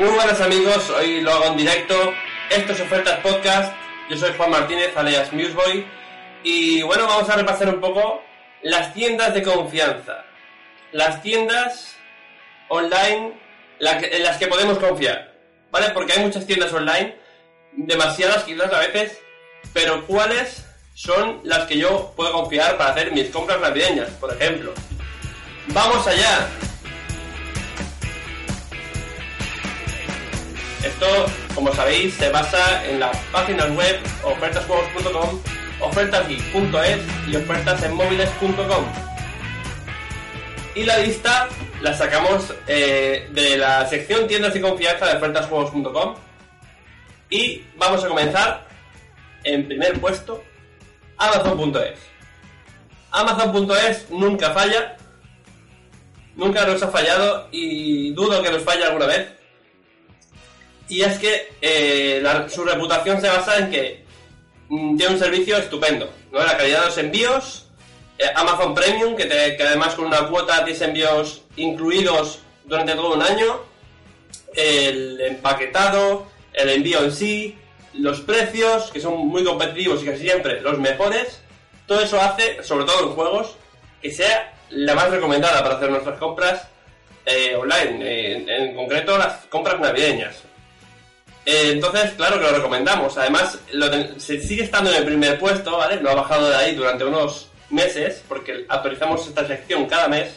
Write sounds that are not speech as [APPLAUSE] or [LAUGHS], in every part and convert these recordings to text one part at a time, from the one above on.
Muy buenas amigos, hoy lo hago en directo. Esto es Ofertas Podcast. Yo soy Juan Martínez, alias Museboy. Y bueno, vamos a repasar un poco las tiendas de confianza. Las tiendas online en las que podemos confiar. ¿Vale? Porque hay muchas tiendas online, demasiadas quizás a veces, pero ¿cuáles son las que yo puedo confiar para hacer mis compras navideñas, por ejemplo? ¡Vamos allá! Esto, como sabéis, se basa en las páginas web ofertasjuegos.com, ofertasgeek.es y ofertasenmóviles.com. Y la lista la sacamos eh, de la sección tiendas de confianza de ofertasjuegos.com. Y vamos a comenzar en primer puesto Amazon.es. Amazon.es nunca falla, nunca nos ha fallado y dudo que nos falle alguna vez y es que eh, su reputación se basa en que mm, tiene un servicio estupendo, ¿no? La calidad de los envíos, eh, Amazon Premium, que, además con una cuota tienes envíos incluidos durante todo un año, el empaquetado, el envío en sí, los precios, que son muy competitivos y casi siempre los mejores, todo eso hace, sobre todo en juegos, que sea la más recomendada para hacer nuestras compras eh, online, en concreto las compras navideñas. Eh, entonces, claro que lo recomendamos. Además, se sigue estando en el primer puesto, ¿vale? No ha bajado de ahí durante unos meses, porque actualizamos esta sección cada mes.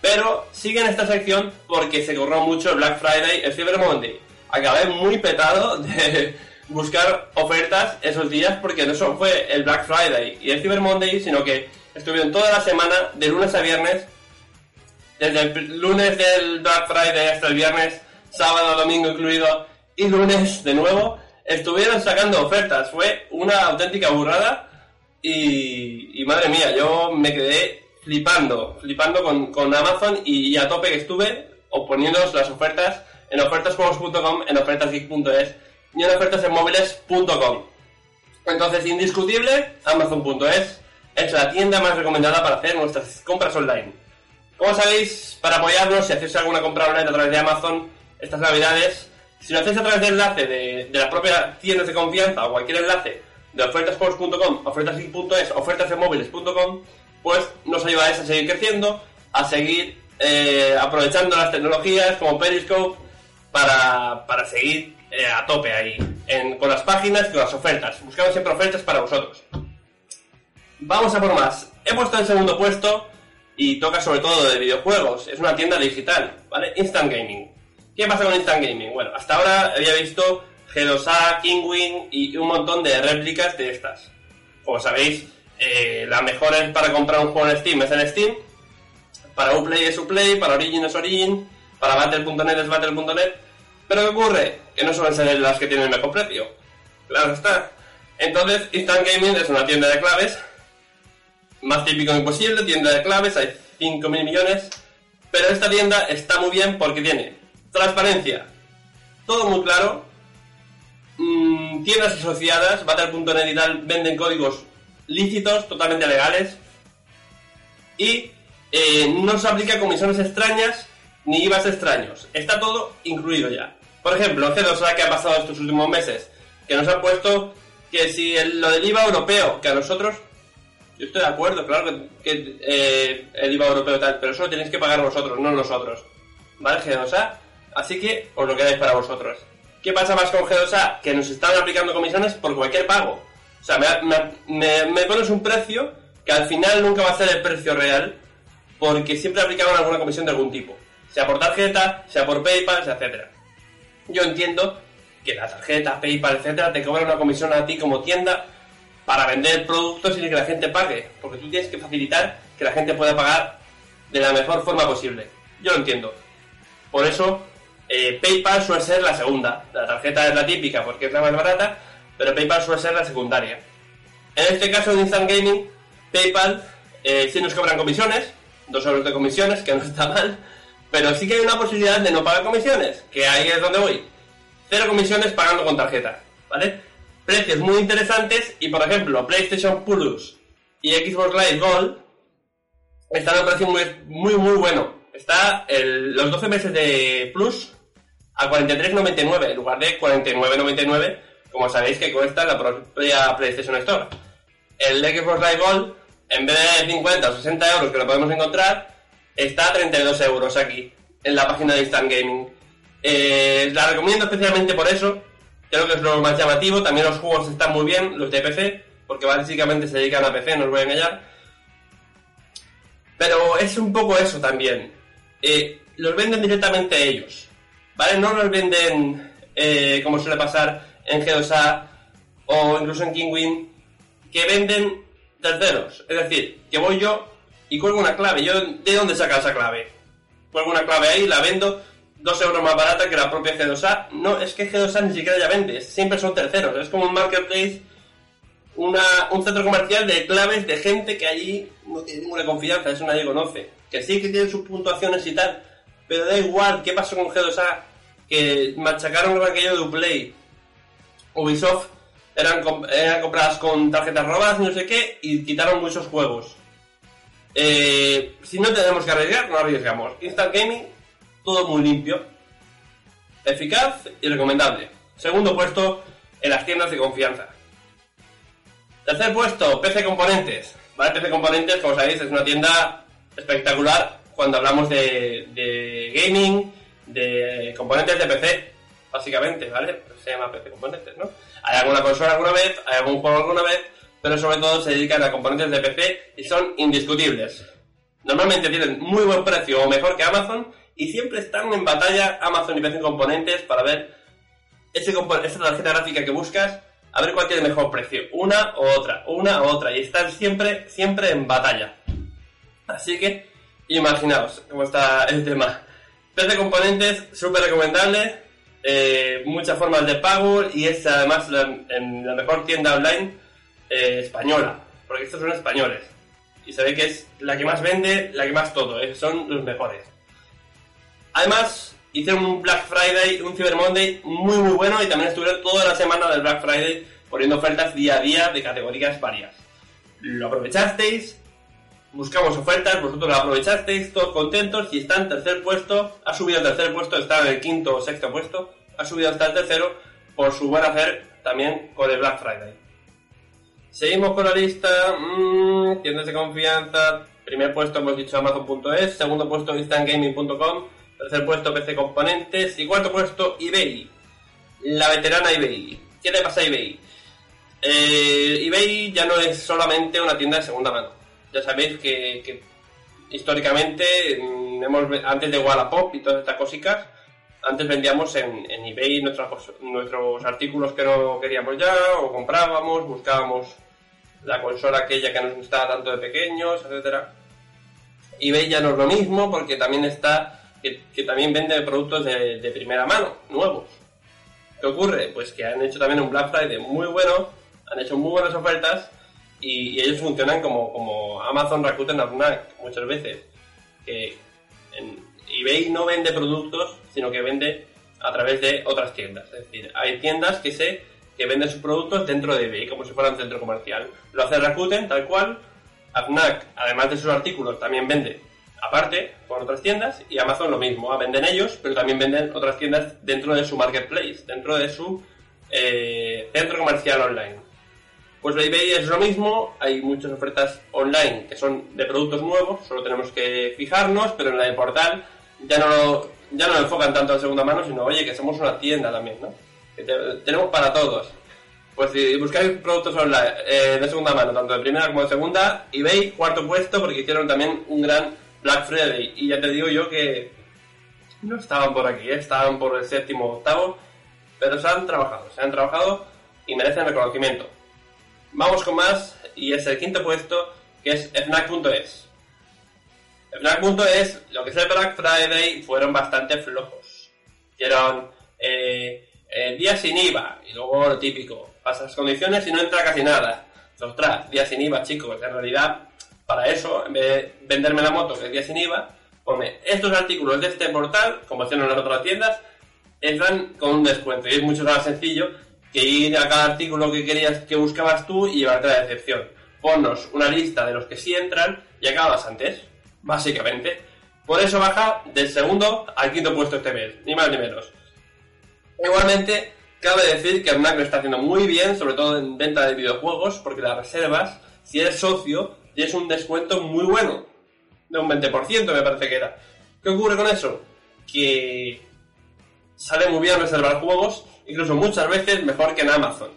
Pero sigue en esta sección porque se corrió mucho el Black Friday, el Cyber Monday. Acabé muy petado de [LAUGHS] buscar ofertas esos días porque no solo fue el Black Friday y el Cyber Monday, sino que estuvieron toda la semana, de lunes a viernes, desde el lunes del Black Friday hasta el viernes, sábado, domingo incluido, y lunes de nuevo estuvieron sacando ofertas. Fue una auténtica burrada y, madre mía, yo me quedé flipando, flipando con, Amazon y, a tope que estuve oponiéndoos las ofertas en ofertasjuegos.com, en ofertasgeek.es y en ofertasenmóviles.com. Entonces, indiscutible, Amazon.es es la tienda más recomendada para hacer nuestras compras online. Como sabéis, para apoyarnos, si hacéis alguna compra online a través de Amazon estas navidades, si lo hacéis a través del enlace de, de la propia tienda de confianza o cualquier enlace de ofertasports.com, ofertasgeek.es, ofertasenmóviles.com, pues nos ayudáis a seguir creciendo, a seguir eh, aprovechando las tecnologías como Periscope para, para seguir eh, a tope ahí con las páginas y con las ofertas. Buscamos siempre ofertas para vosotros. Vamos a por más. He puesto en segundo puesto y toca sobre todo de videojuegos. Es una tienda digital, ¿vale? Instant Gaming. ¿Qué pasa con Instant Gaming? Bueno, hasta ahora había visto G2A, Kingwing y un montón de réplicas de estas. Como sabéis, eh, la mejor es para comprar un juego en Steam es en Steam, para Uplay es Uplay, para Origin es Origin, para Battle.net es Battle.net. Pero ¿qué ocurre? Que no suelen ser las que tienen el mejor precio. Claro está. Entonces, Instant Gaming es una tienda de claves, más típico imposible, tienda de claves, hay 5.000 millones, pero esta tienda está muy bien porque tiene Transparencia. Todo muy claro. Mm, tiendas asociadas, Battle.net y tal, venden códigos lícitos, totalmente legales. Y eh, no se aplica comisiones extrañas ni IVAs extraños. Está todo incluido ya. Por ejemplo, ¿qué nos que ha pasado estos últimos meses? Que nos han puesto que si lo del IVA europeo, que a nosotros, yo estoy de acuerdo, claro que, eh, el IVA europeo tal, pero eso lo tenéis que pagar vosotros, no nosotros. ¿Vale, Genosa? Así que os lo quedáis para vosotros. ¿Qué pasa más con G2A? Que nos están aplicando comisiones por cualquier pago. O sea, me, pones un precio que al final nunca va a ser el precio real porque siempre aplicaban alguna comisión de algún tipo. Sea por tarjeta, sea por PayPal, etcétera. Yo entiendo que la tarjeta, PayPal, etcétera, te cobran una comisión a ti como tienda para vender productos y que la gente pague. Porque tú tienes que facilitar que la gente pueda pagar de la mejor forma posible. Yo lo entiendo. Por eso, eh, PayPal suele ser la segunda. La tarjeta es la típica porque es la más barata, pero PayPal suele ser la secundaria. En este caso de Instant Gaming, PayPal eh, sí nos cobran comisiones, dos euros de comisiones, que no está mal, pero sí que hay una posibilidad de no pagar comisiones, que ahí es donde voy. Cero comisiones pagando con tarjeta, ¿vale? Precios muy interesantes y, por ejemplo, PlayStation Plus y Xbox Live Gold están a un precio muy, muy, muy bueno. Está los 12 meses de Plus a 43,99 en lugar de 49,99 como sabéis que cuesta la propia PlayStation Store. El Xbox Live Gold, en vez de 50 o 60 euros que lo podemos encontrar, está a 32 euros aquí, en la página de Instant Gaming. Eh, la recomiendo especialmente por eso, creo que es lo más llamativo, también los juegos están muy bien, los de PC, porque básicamente se dedican a PC, no os voy a engañar. Pero es un poco eso también. Eh, los venden directamente ellos. ¿Vale? No los venden eh, como suele pasar en G2A o incluso en Kingwin, que venden terceros. Es decir, que voy yo y cuelgo una clave. ¿Yo de dónde saca esa clave? Cuelgo una clave ahí, la vendo dos euros más barata que la propia G2A. No, es que G2A ni siquiera ya vende, siempre son terceros. Es como un marketplace una, un centro comercial de claves de gente que allí no tiene ninguna confianza, eso nadie conoce. Que sí que tienen sus puntuaciones y tal, pero da igual, ¿qué pasó con G2A? Que machacaron con aquello de Uplay. Ubisoft eran, eran compradas con tarjetas robadas y no sé qué, y quitaron muchos juegos. Eh, si no tenemos que arriesgar, no arriesgamos. Instant Gaming, todo muy limpio, eficaz y recomendable. Segundo puesto en las tiendas de confianza. Tercer puesto, PC Componentes. PC Componentes, como sabéis, es una tienda espectacular cuando hablamos de, de gaming, de componentes de PC, básicamente, ¿vale? Se llama PC Componentes, ¿no? Hay alguna consola alguna vez, hay algún juego alguna vez, pero sobre todo se dedican a componentes de PC y son indiscutibles. Normalmente tienen muy buen precio o mejor que Amazon y siempre están en batalla Amazon y PC Componentes para ver ese esa tarjeta gráfica que buscas, a ver cuál tiene mejor precio, una o otra, una u otra, y están siempre, siempre en batalla. Así que, imaginaos cómo está el tema. PC Componentes, súper recomendable, eh, muchas formas de pago y es además la, mejor tienda online eh, española, porque estos son españoles. Y ve que es la que más vende, la que más todo, eh, son los mejores. Además, hicieron un Black Friday, un Cyber Monday muy muy bueno y también estuvieron toda la semana del Black Friday poniendo ofertas día a día de categorías varias. Lo aprovechasteis, buscamos ofertas, vosotros aprovechasteis, todos contentos y está en tercer puesto, ha subido al tercer puesto, está en el quinto o sexto puesto, ha subido hasta el tercero por su buen hacer también con el Black Friday. Seguimos con la lista, mm, tiendas de confianza, primer puesto hemos dicho Amazon.es, segundo puesto instantgaming.com, tercer puesto PC Componentes y cuarto puesto eBay, la veterana eBay. ¿Qué le pasa a eBay? Eh, eBay ya no es solamente una tienda de segunda mano. Ya sabéis que, históricamente, mm, hemos, antes de Wallapop y todas estas cositas, antes vendíamos en, en eBay nuestras cos- nuestros artículos que no queríamos ya, o comprábamos, buscábamos la consola aquella que nos gustaba tanto de pequeños, etcétera. eBay ya no es lo mismo porque también está, que, también vende productos de primera mano, nuevos. ¿Qué ocurre? Pues que han hecho también un Black Friday muy bueno, han hecho muy buenas ofertas y, ellos funcionan como, Amazon, Rakuten, Fnac muchas veces. Que en eBay no vende productos, sino que vende a través de otras tiendas. Es decir, hay tiendas que sé que venden sus productos dentro de eBay, como si fuera un centro comercial. Lo hace Rakuten, tal cual. Fnac, además de sus artículos, también vende aparte por otras tiendas y Amazon lo mismo, ah, venden ellos, pero también venden otras tiendas dentro de su marketplace, dentro de su eh, centro comercial online. Pues eBay es lo mismo, hay muchas ofertas online que son de productos nuevos, solo tenemos que fijarnos, pero en la del portal ya no lo, ya no lo enfocan tanto en segunda mano, sino oye que somos una tienda también, ¿no? Que te- tenemos para todos. Pues si buscáis productos online eh, de segunda mano, tanto de primera como de segunda, eBay cuarto puesto porque hicieron también un gran Black Friday. Y ya te digo yo que no estaban por aquí, ¿eh? estaban por el séptimo octavo, pero se han trabajado, se han trabajado y merecen reconocimiento. Vamos con más y es el quinto puesto que es Fnac.es. Fnac.es, lo que es el Black Friday, fueron bastante flojos. Hicieron eh, eh, días sin IVA, y luego lo típico, pasas condiciones y no entra casi nada. Ostras, días sin IVA, chicos, en realidad, para eso, en vez de venderme la moto que es día sin IVA, pone estos artículos de este portal, como hacen en las otras tiendas, entran con un descuento. Y es mucho más sencillo que ir a cada artículo que querías, que buscabas tú y llevarte la decepción. Ponnos una lista de los que sí entran y acabas antes, básicamente. Por eso baja del segundo al quinto puesto este mes, ni más ni menos. Igualmente, cabe decir que Fnac lo está haciendo muy bien, sobre todo en venta de videojuegos, porque las reservas, si eres socio, tienes un descuento muy bueno, de un 20% me parece que era. ¿Qué ocurre con eso? Que sale muy bien reservar juegos, incluso muchas veces mejor que en Amazon.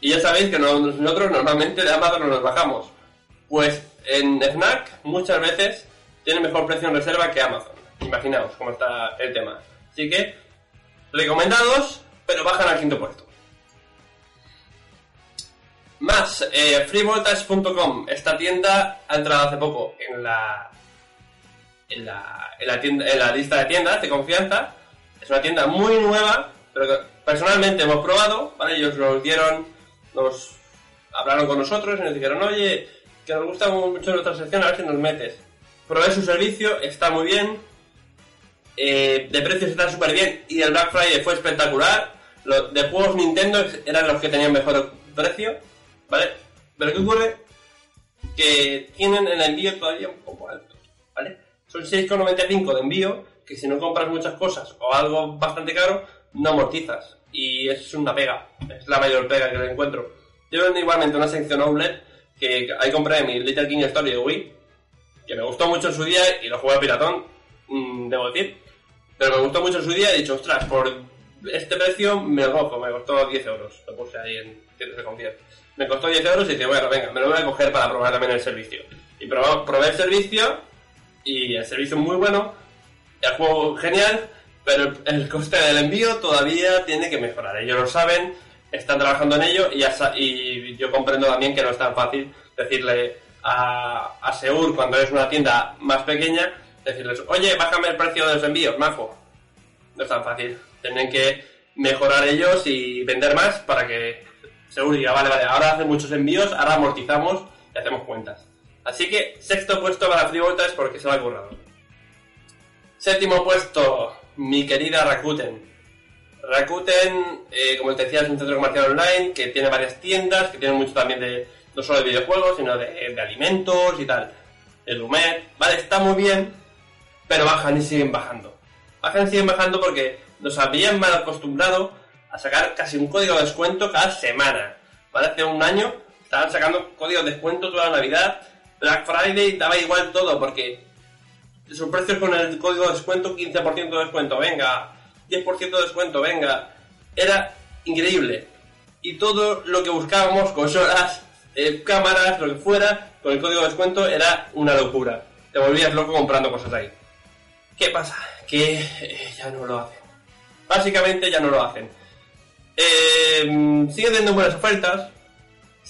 Y ya sabéis que nosotros normalmente de Amazon no nos bajamos. Pues en Fnac muchas veces tiene mejor precio en reserva que Amazon. Imaginaos cómo está el tema. Así que, recomendados, pero bajan al quinto puesto. Más, eh. Esta tienda ha entrado hace poco en la, en la, en la, tienda, en la lista de tiendas de confianza. Es una tienda muy nueva, pero personalmente hemos probado. Ellos nos dieron, nos hablaron con nosotros y nos dijeron, oye, que nos gusta mucho nuestra sección, a ver si nos metes. Probé su servicio, está muy bien, eh, de precios está súper bien y el Black Friday fue espectacular. Los de juegos Nintendo eran los que tenían mejor precio, ¿vale? Pero ¿qué ocurre? Que tienen el envío todavía un poco alto, ¿vale? Son 6,95 de envío, que si no compras muchas cosas o algo bastante caro, no amortizas. Y es una pega, es la mayor pega que le encuentro. Yo vendo igualmente una sección outlet que ahí compré mi Little King Story de Wii, que me gustó mucho en su día y lo jugué a piratón, mm, debo decir. Pero me gustó mucho en su día y he dicho, ostras, por este precio me lo cojo, me costó 10 euros. Lo puse ahí en tiendas de concierto. Me costó 10 euros y dije, bueno, venga, me lo voy a coger para probar también el servicio. Y probé, probé el servicio y el servicio es muy bueno, el juego genial, pero el coste del envío todavía tiene que mejorar. Ellos lo saben, están trabajando en ello y, yo comprendo también que no es tan fácil decirle a, a Seur cuando es una tienda más pequeña, decirles, oye, bájame el precio de los envíos, majo. No es tan fácil. Tienen que mejorar ellos y vender más para que Seur diga, vale, vale, ahora hacen muchos envíos, ahora amortizamos y hacemos cuentas. Así que sexto puesto para Free Voltage porque se lo ha currado. Séptimo puesto, mi querida Rakuten. Rakuten, eh, como te decía, es un centro comercial online que tiene varias tiendas, que tiene mucho también de, no solo de videojuegos, sino de, de alimentos y tal. El vale, está muy bien, pero bajan y siguen bajando. Bajan y siguen bajando porque nos habían mal acostumbrado a sacar casi un código de descuento cada semana. ¿Vale? Hace un año estaban sacando códigos de descuento toda la Navidad, Black Friday, daba igual todo porque sus precios con el código de descuento, 15% de descuento, venga, 10% de descuento, venga. Era increíble. Y todo lo que buscábamos, consolas, eh, cámaras, lo que fuera, con el código de descuento era una locura. Te volvías loco comprando cosas ahí. ¿Qué pasa? Que eh, ya no lo hacen. Básicamente ya no lo hacen. Eh, siguen teniendo buenas ofertas.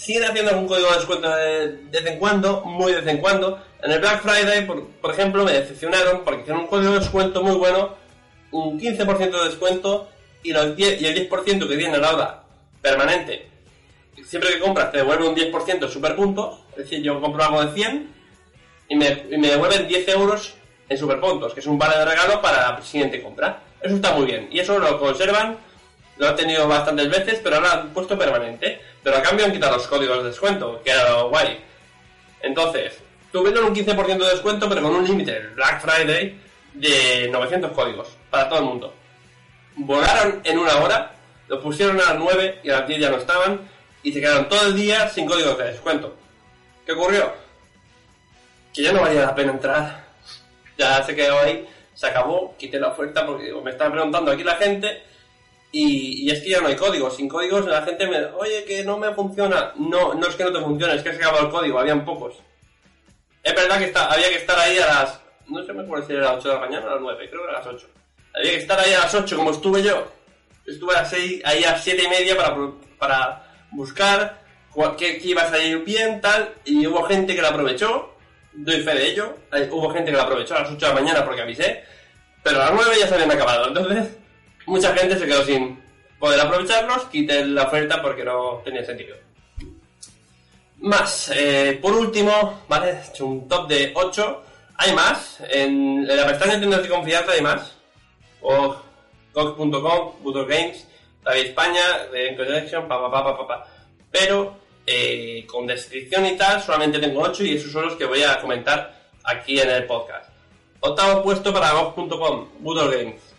Siguen haciendo algún código de descuento de, de vez en cuando, muy de vez en cuando. En el Black Friday, por, por ejemplo, me decepcionaron porque hicieron un código de descuento muy bueno, un 15% de descuento y, los 10, y el 10% que viene ahora permanente. Siempre que compras te devuelve un 10% super puntos, es decir, yo compro algo de 100 y me, y me devuelven 10 euros en superpuntos, que es un vale de regalo para la siguiente compra. Eso está muy bien y eso lo conservan, lo han tenido bastantes veces, pero ahora han puesto permanente. Pero a cambio han quitado los códigos de descuento, que era guay. Entonces, tuvieron un 15% de descuento, pero con un límite, el Black Friday, de 900 códigos para todo el mundo. Volaron en una hora, lo pusieron a las 9 y a las 10 ya no estaban, y se quedaron todo el día sin códigos de descuento. ¿Qué ocurrió? Que ya no valía la pena entrar. Ya se quedó ahí, se acabó, quité la oferta porque me están preguntando aquí la gente y, es que ya no hay códigos. Sin códigos la gente me oye, que no me funciona. No, no es que no te funcione, es que se acabó el código, habían pocos. Es verdad que había que estar ahí a las, no sé me acuerdo si era a las 8 de la mañana o a las 9, creo que a las 8. Había que estar ahí a las 8 como estuve yo. Estuve a las 6, ahí a las 7 y media para, para buscar que iba a salir bien, tal, y hubo gente que lo aprovechó doy fe de ello. Hubo gente que lo aprovechó a las 8 de la mañana porque avisé, pero a las 9 ya se habían acabado. Entonces, mucha gente se quedó sin poder aprovecharlos, quité la oferta porque no tenía sentido. Más, eh, por último, ¿vale? He hecho un top de 8. Hay más. En, la pestaña tiendas de confianza hay más. O GOG.com, Button Games, David España, de Collection, pa, pa, pa, pa. Pero eh, con descripción y tal, solamente tengo 8 y esos son los que voy a comentar aquí en el podcast. Octavo puesto para GOG.com, Button Games.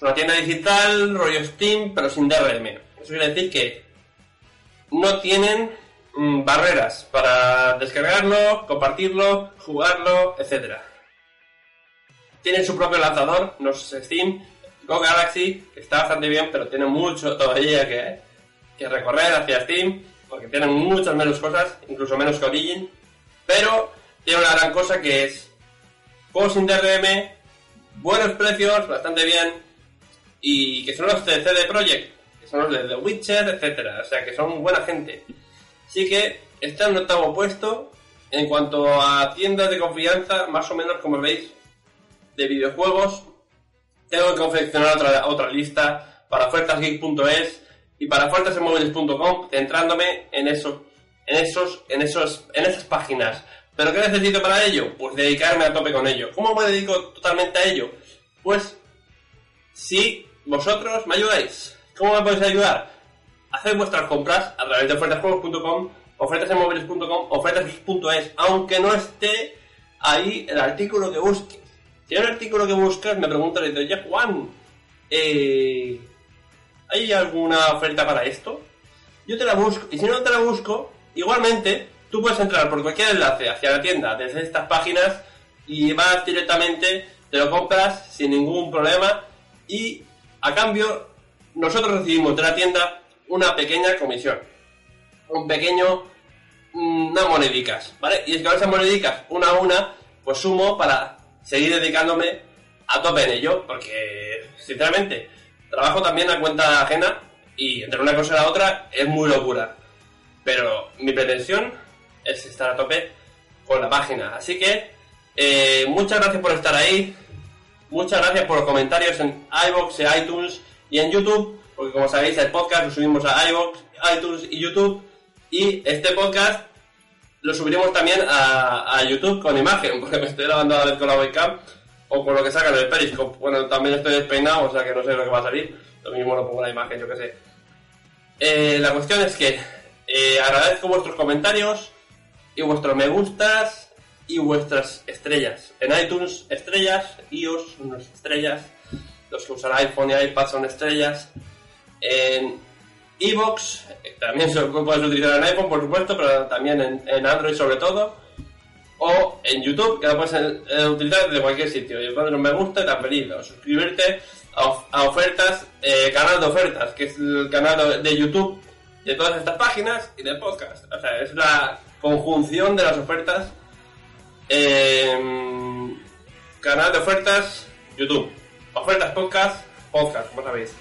Una tienda digital, rollo Steam, pero sin DRM. Eso quiere decir que no tienen mm, barreras para descargarlo, compartirlo, jugarlo, etc. Tienen su propio lanzador, no es Steam, Go Galaxy, que está bastante bien, pero tiene mucho todavía que, que recorrer hacia Steam, porque tienen muchas menos cosas, incluso menos que Origin, pero tiene una gran cosa que es juegos sin DRM, buenos precios, bastante bien, y que son los de CD Projekt, que son los de The Witcher, etcétera, o sea que son buena gente. Así que está en octavo puesto. En cuanto a tiendas de confianza, más o menos como veis, de videojuegos, tengo que confeccionar otra, otra lista para ofertasgeek.es y para ofertasenmóviles.com, centrándome en eso, en esos, en esos, en esas páginas. ¿Pero qué necesito para ello? Pues dedicarme a tope con ello. ¿Cómo me dedico totalmente a ello? Pues si vosotros me ayudáis. ¿Cómo me podéis ayudar? Haced vuestras compras a través de ofertasjuegos.com, ofertasenmóviles.com, ofertas.es, aunque no esté ahí el artículo que busques. Si hay un artículo que buscas, me preguntas, le digo, Juan, eh, ¿hay alguna oferta para esto? Yo te la busco, y si no te la busco, igualmente, tú puedes entrar por cualquier enlace hacia la tienda desde estas páginas y vas directamente, te lo compras sin ningún problema y a cambio nosotros recibimos de la tienda una pequeña comisión, un pequeño, mm, unas monedicas, ¿vale? Y es que esas monedicas, una a una, pues sumo para seguir dedicándome a tope en ello, porque sinceramente trabajo también a cuenta ajena y entre una cosa y la otra es muy locura. Pero mi pretensión es estar a tope con la página. Así que eh, muchas gracias por estar ahí. Muchas gracias por los comentarios en iBox, en iTunes y en YouTube, porque como sabéis el podcast lo subimos a iBox, iTunes y YouTube. Y este podcast lo subiremos también a, a YouTube con imagen, [LAUGHS] porque me estoy grabando a vez con la webcam o con lo que sacan del Periscope. Bueno, también estoy despeinado, o sea que no sé lo que va a salir. Lo mismo lo pongo la imagen, yo que sé. Eh, la cuestión es que eh, agradezco vuestros comentarios y vuestros me gustas y vuestras estrellas. En iTunes, estrellas, iOS, unas estrellas. Los que usan iPhone y iPad son estrellas. En Evox, también se puedes utilizar en iPhone, por supuesto, pero también en, en Android sobre todo. O en YouTube, que lo puedes eh, utilizar desde cualquier sitio. Y un me gusta tan feliz. O suscribirte a, a ofertas, eh, canal de ofertas, que es el canal de- de YouTube de todas estas páginas y del podcast. O sea, es la conjunción de las ofertas. Eh, canal de ofertas, YouTube. Ofertas podcast, podcast, como sabéis.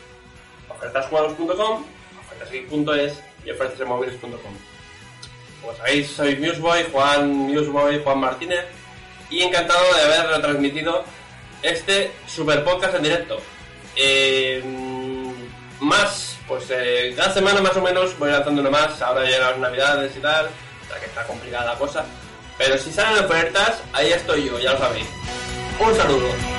Ofertasjuegos.com, ofertasgeek.es y ofertasenmóviles.com. Como sabéis, soy Museboy, Juan Museboy, Juan Martínez, y encantado de haber retransmitido este super podcast en directo. Eh, más, pues eh, cada semana más o menos voy lanzando uno más, ahora llegan las navidades y tal, sea que está complicada la cosa. Pero si salen ofertas, ahí estoy yo, ya lo sabéis. Un saludo.